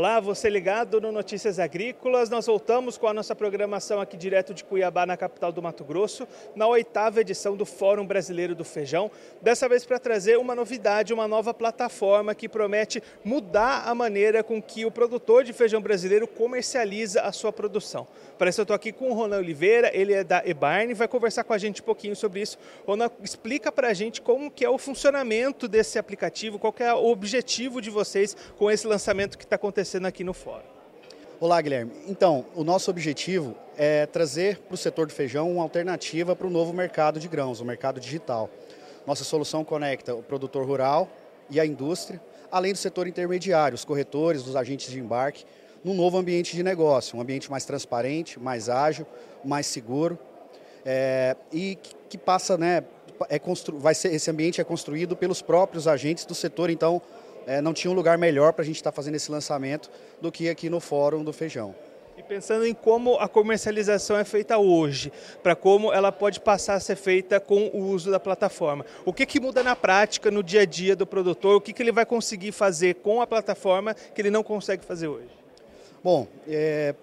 Olá, você ligado no Notícias Agrícolas. Nós voltamos com a nossa programação aqui direto de Cuiabá, na capital do Mato Grosso, na oitava edição do Fórum Brasileiro do Feijão. Dessa vez para trazer uma novidade, uma nova plataforma que promete mudar a maneira com que o produtor de feijão brasileiro comercializa a sua produção. Para isso eu estou aqui com o Ronan Oliveira, ele é da Ebarne, vai conversar com a gente um pouquinho sobre isso. Ronan, explica para a gente como que é o funcionamento desse aplicativo, qual é o objetivo de vocês com esse lançamento que está acontecendo acontecendo aqui no fórum. Olá, Guilherme. Então, o nosso objetivo é trazer para o setor do feijão uma alternativa para o novo mercado de grãos, o mercado digital. Nossa solução conecta o produtor rural e a indústria, além do setor intermediário, os corretores, os agentes de embarque, num novo ambiente de negócio, um ambiente mais transparente, mais ágil, mais seguro é, e que, passa, né, é constru... vai ser, esse ambiente é construído pelos próprios agentes do setor, então é, não tinha um lugar melhor para a gente estar tá fazendo esse lançamento do que aqui no Fórum do Feijão. E pensando em como a comercialização é feita hoje, para como ela pode passar a ser feita com o uso da plataforma. O que, que muda na prática, no dia a dia do produtor? O que, que ele vai conseguir fazer com a plataforma que ele não consegue fazer hoje? Bom, é,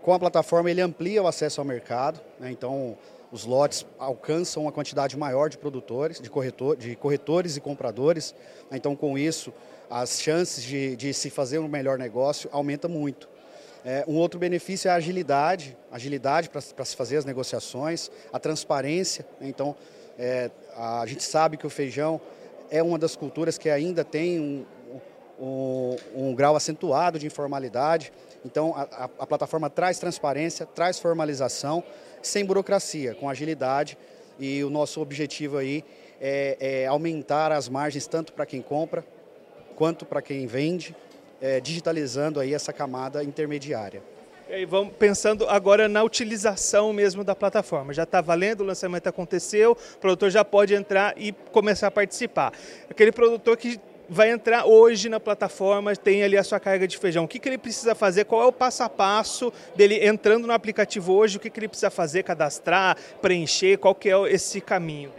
com a plataforma ele amplia o acesso ao mercado, né, então os lotes alcançam uma quantidade maior de produtores, de, corretor, de corretores e compradores. Então, com isso, as chances de, de se fazer um melhor negócio aumenta muito. É, um outro benefício é a agilidade, agilidade para se fazer as negociações, a transparência. Então, é, a gente sabe que o feijão é uma das culturas que ainda tem um, um, um grau acentuado de informalidade. Então, a, a, plataforma traz transparência, traz formalização, sem burocracia, com agilidade. E o nosso objetivo aí é, é aumentar as margens tanto para quem compra quanto para quem vende, é, digitalizando aí essa camada intermediária. E vamos pensando agora na utilização mesmo da plataforma. Já está valendo, o lançamento aconteceu, o produtor já pode entrar e começar a participar. Aquele produtor que vai entrar hoje na plataforma, tem ali a sua carga de feijão. O que, que ele precisa fazer? Qual é o passo a passo dele entrando no aplicativo hoje? O que, que ele precisa fazer? Cadastrar, preencher? Qual que é esse caminho?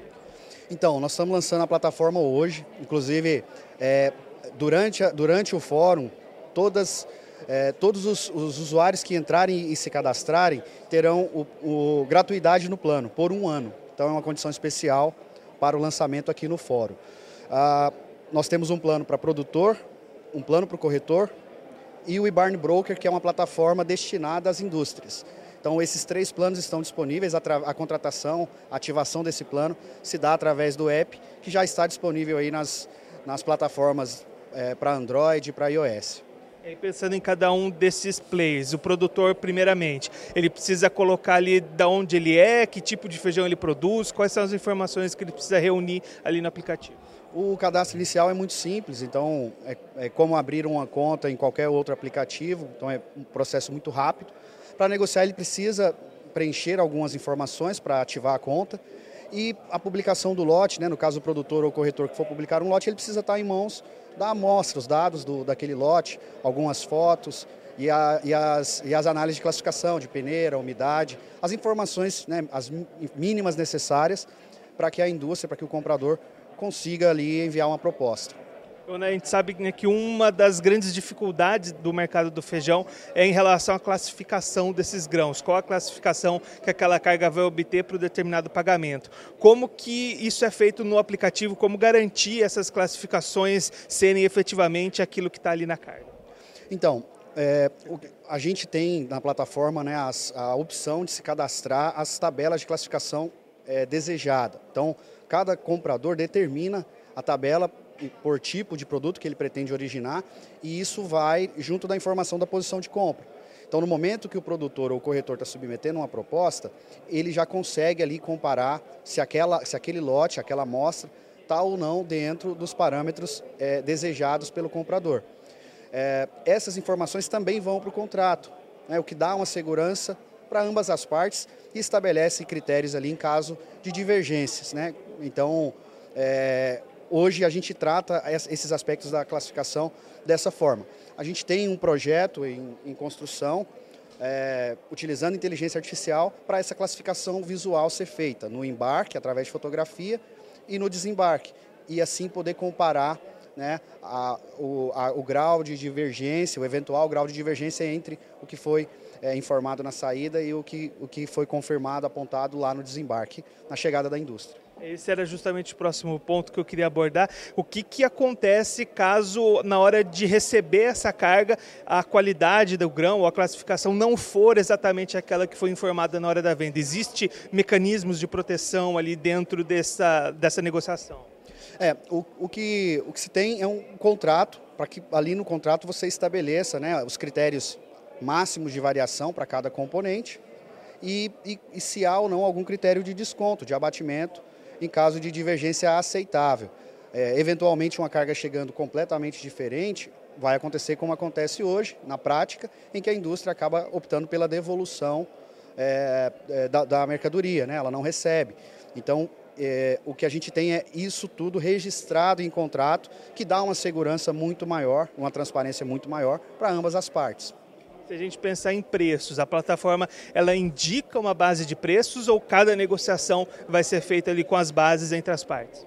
Então, nós estamos lançando a plataforma hoje. Inclusive, é, durante, durante o fórum, todas, é, todos os, os, usuários que entrarem e se cadastrarem terão o, o, gratuidade no plano, por um ano. Então, é uma condição especial para o lançamento aqui no fórum. Ah, nós temos um plano para produtor, um plano para o corretor e o eBarn Broker, que é uma plataforma destinada às indústrias. Então, esses três planos estão disponíveis, a, a contratação, a ativação desse plano se dá através do app, que já está disponível aí nas, nas plataformas é, para Android e para iOS. E pensando em cada um desses players, o produtor, primeiramente, ele precisa colocar ali da onde ele é, que tipo de feijão ele produz, quais são as informações que ele precisa reunir ali no aplicativo. O cadastro inicial é muito simples, então é, é, como abrir uma conta em qualquer outro aplicativo, então é um processo muito rápido. Para negociar, ele precisa preencher algumas informações para ativar a conta e a publicação do lote, né, no caso o produtor ou corretor que for publicar um lote, ele precisa estar em mãos da amostra, os dados do, daquele lote, algumas fotos e, a, e, as, e as análises de classificação de peneira, umidade, as informações, né, as mínimas necessárias para que a indústria, para que o comprador consiga ali enviar uma proposta. A gente sabe né, que uma das grandes dificuldades do mercado do feijão é em relação à classificação desses grãos. Qual a classificação que aquela carga vai obter para o determinado pagamento? Como que isso é feito no aplicativo? Como garantir essas classificações serem efetivamente aquilo que está ali na carga? Então, é, a gente tem na plataforma né, as, a opção de se cadastrar as tabelas de classificação é, desejada. Então, cada comprador determina a tabela por tipo de produto que ele pretende originar e isso vai junto da informação da posição de compra. Então, no momento que o produtor ou o corretor está submetendo uma proposta, ele já consegue ali comparar se, aquela, se aquele lote, aquela amostra, está ou não dentro dos parâmetros é, desejados pelo comprador. É, essas informações também vão para o contrato, né, o que dá uma segurança para ambas as partes e estabelece critérios ali em caso de divergências. Né? Então, é, hoje a gente trata esses aspectos da classificação dessa forma. A gente tem um projeto em, em construção é, utilizando inteligência artificial para essa classificação visual ser feita no embarque, através de fotografia, e no desembarque. E assim poder comparar né, a, o, a, o grau de divergência, o eventual grau de divergência entre o que foi é, informado na saída e o que, o que foi confirmado, apontado lá no desembarque, na chegada da indústria. Esse era justamente o próximo ponto que eu queria abordar. O que, que acontece caso, na hora de receber essa carga, a qualidade do grão ou a classificação não for exatamente aquela que foi informada na hora da venda? Existem mecanismos de proteção ali dentro dessa, dessa negociação? É, o, o, que, o que se tem é um contrato, para que ali no contrato você estabeleça né, os critérios máximos de variação para cada componente e, e, e se há ou não algum critério de desconto, de abatimento, em caso de divergência aceitável. É, eventualmente, uma carga chegando completamente diferente vai acontecer como acontece hoje, na prática, em que a indústria acaba optando pela devolução é, é, da, da, mercadoria, né? ela não recebe. Então, é, o que a gente tem é isso tudo registrado em contrato, que dá uma segurança muito maior, uma transparência muito maior para ambas as partes. Se a gente pensar em preços, a plataforma ela indica uma base de preços ou cada negociação vai ser feita ali com as bases entre as partes?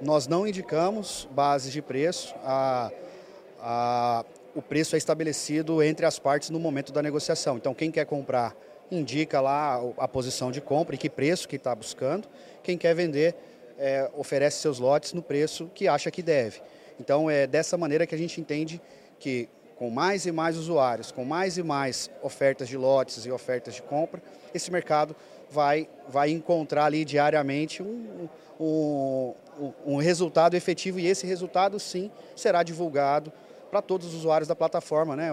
Nós não indicamos bases de preço. A, a, o preço é estabelecido entre as partes no momento da negociação. Então, quem quer comprar indica lá a posição de compra e que preço que está buscando. Quem quer vender é, oferece seus lotes no preço que acha que deve. Então é dessa maneira que a gente entende que com mais e mais usuários, com mais e mais ofertas de lotes e ofertas de compra, esse mercado vai, vai encontrar ali diariamente um, um, um resultado efetivo e esse resultado sim será divulgado para todos os usuários da plataforma, né?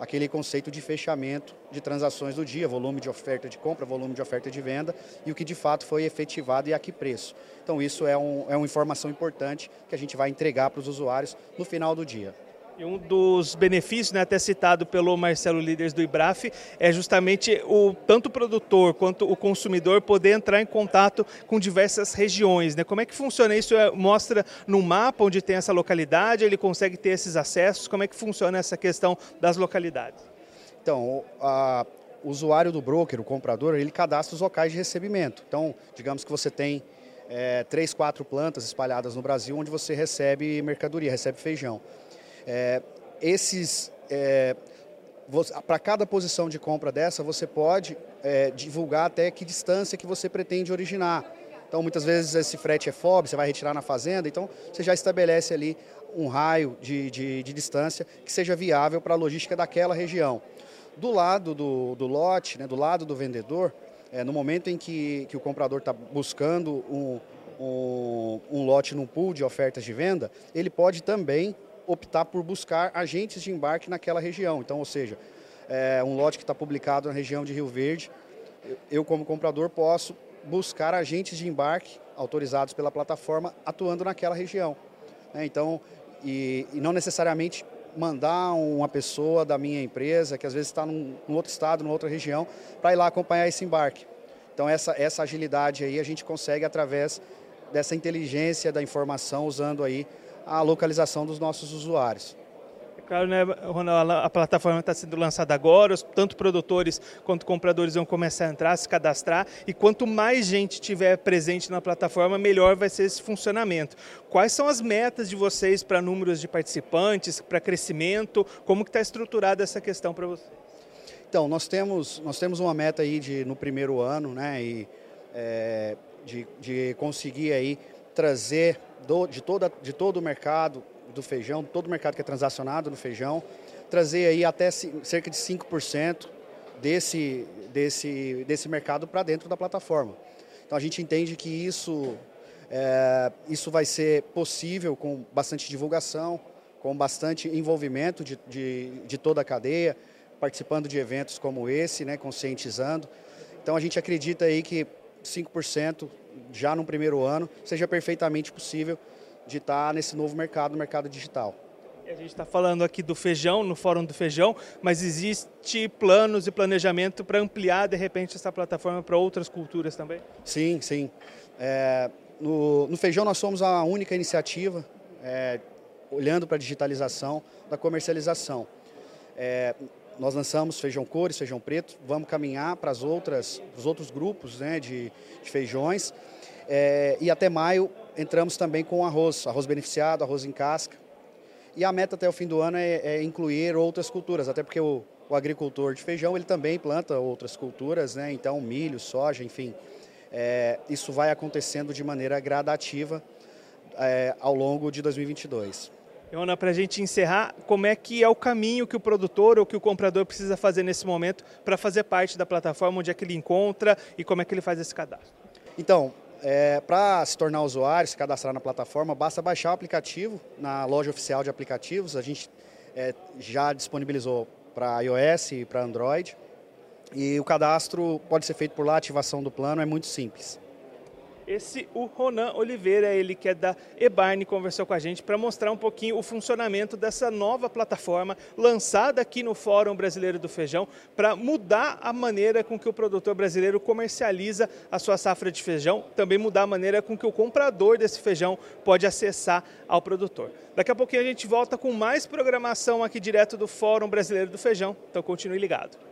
aquele conceito de fechamento de transações do dia, volume de oferta de compra, volume de oferta de venda e o que de fato foi efetivado e a que preço. Então isso é, um, é uma informação importante que a gente vai entregar para os usuários no final do dia. E um dos benefícios, né, até citado pelo Marcelo Líderes do IBRAF, é justamente o tanto o produtor quanto o consumidor poder entrar em contato com diversas regiões. Né? Como é que funciona isso? É, mostra no mapa onde tem essa localidade, ele consegue ter esses acessos? Como é que funciona essa questão das localidades? Então, a, o usuário do broker, o comprador, ele cadastra os locais de recebimento. Então, digamos que você tem é, três, quatro plantas espalhadas no Brasil onde você recebe mercadoria, recebe feijão. É, esses, é, para cada posição de compra dessa, você pode é, divulgar até que distância que você pretende originar. Então, muitas vezes esse frete é FOB, você vai retirar na fazenda, então você já estabelece ali um raio de, de, de distância que seja viável para a logística daquela região. Do lado do, do lote, né, do lado do vendedor, é, no momento em que, que o comprador está buscando um, um, um lote num pool de ofertas de venda, ele pode também optar por buscar agentes de embarque naquela região. Então, ou seja, é, um lote que está publicado na região de Rio Verde, eu como comprador posso buscar agentes de embarque autorizados pela plataforma atuando naquela região. Né? Então, e, e, não necessariamente mandar uma pessoa da minha empresa, que às vezes está num, num outro estado, numa outra região, para ir lá acompanhar esse embarque. Então, essa, essa agilidade aí a gente consegue através dessa inteligência da informação, usando aí a localização dos nossos usuários. É claro, né, Ronald, a plataforma está sendo lançada agora, tanto produtores quanto compradores vão começar a entrar, se cadastrar, e quanto mais gente tiver presente na plataforma, melhor vai ser esse funcionamento. Quais são as metas de vocês para números de participantes, para crescimento? Como que está estruturada essa questão para vocês? Então, nós temos, nós temos uma meta aí de, no primeiro ano, né, e, é, de, de conseguir aí trazer do, de, toda, de todo o mercado do feijão, todo o mercado que é transacionado no feijão, trazer aí até cerca de 5% desse, desse, desse mercado para dentro da plataforma. Então a gente entende que isso, é, isso vai ser possível com bastante divulgação, com bastante envolvimento de, de, de toda a cadeia, participando de eventos como esse, né, conscientizando. Então a gente acredita aí que 5% já no primeiro ano seja perfeitamente possível de estar nesse novo mercado, no mercado digital. A gente está falando aqui do feijão, no Fórum do Feijão, mas existe planos e planejamento para ampliar, de repente, essa plataforma para outras culturas também? Sim, sim. É, no, no, feijão nós somos a única iniciativa, é, olhando para a digitalização da comercialização. É, nós lançamos feijão cores, feijão preto, vamos caminhar para as outras, os outros grupos né, de, de feijões. É, e até maio entramos também com arroz, arroz beneficiado, arroz em casca. E a meta até o fim do ano é, é incluir outras culturas, até porque o, o, agricultor de feijão ele também planta outras culturas, né? então milho, soja, enfim. É, isso vai acontecendo de maneira gradativa é, ao longo de 2022. Ana, para a gente encerrar, como é que é o caminho que o produtor ou que o comprador precisa fazer nesse momento para fazer parte da plataforma, onde é que ele encontra e como é que ele faz esse cadastro? Então, é, para se tornar usuário, se cadastrar na plataforma, basta baixar o aplicativo na loja oficial de aplicativos. A gente é, já disponibilizou para iOS e para Android. E o cadastro pode ser feito por lá, a ativação do plano é muito simples. Esse o Ronan Oliveira, ele que é da Ebarne, conversou com a gente para mostrar um pouquinho o funcionamento dessa nova plataforma lançada aqui no Fórum Brasileiro do Feijão para mudar a maneira com que o produtor brasileiro comercializa a sua safra de feijão, também mudar a maneira com que o comprador desse feijão pode acessar ao produtor. Daqui a pouquinho a gente volta com mais programação aqui direto do Fórum Brasileiro do Feijão, então continue ligado.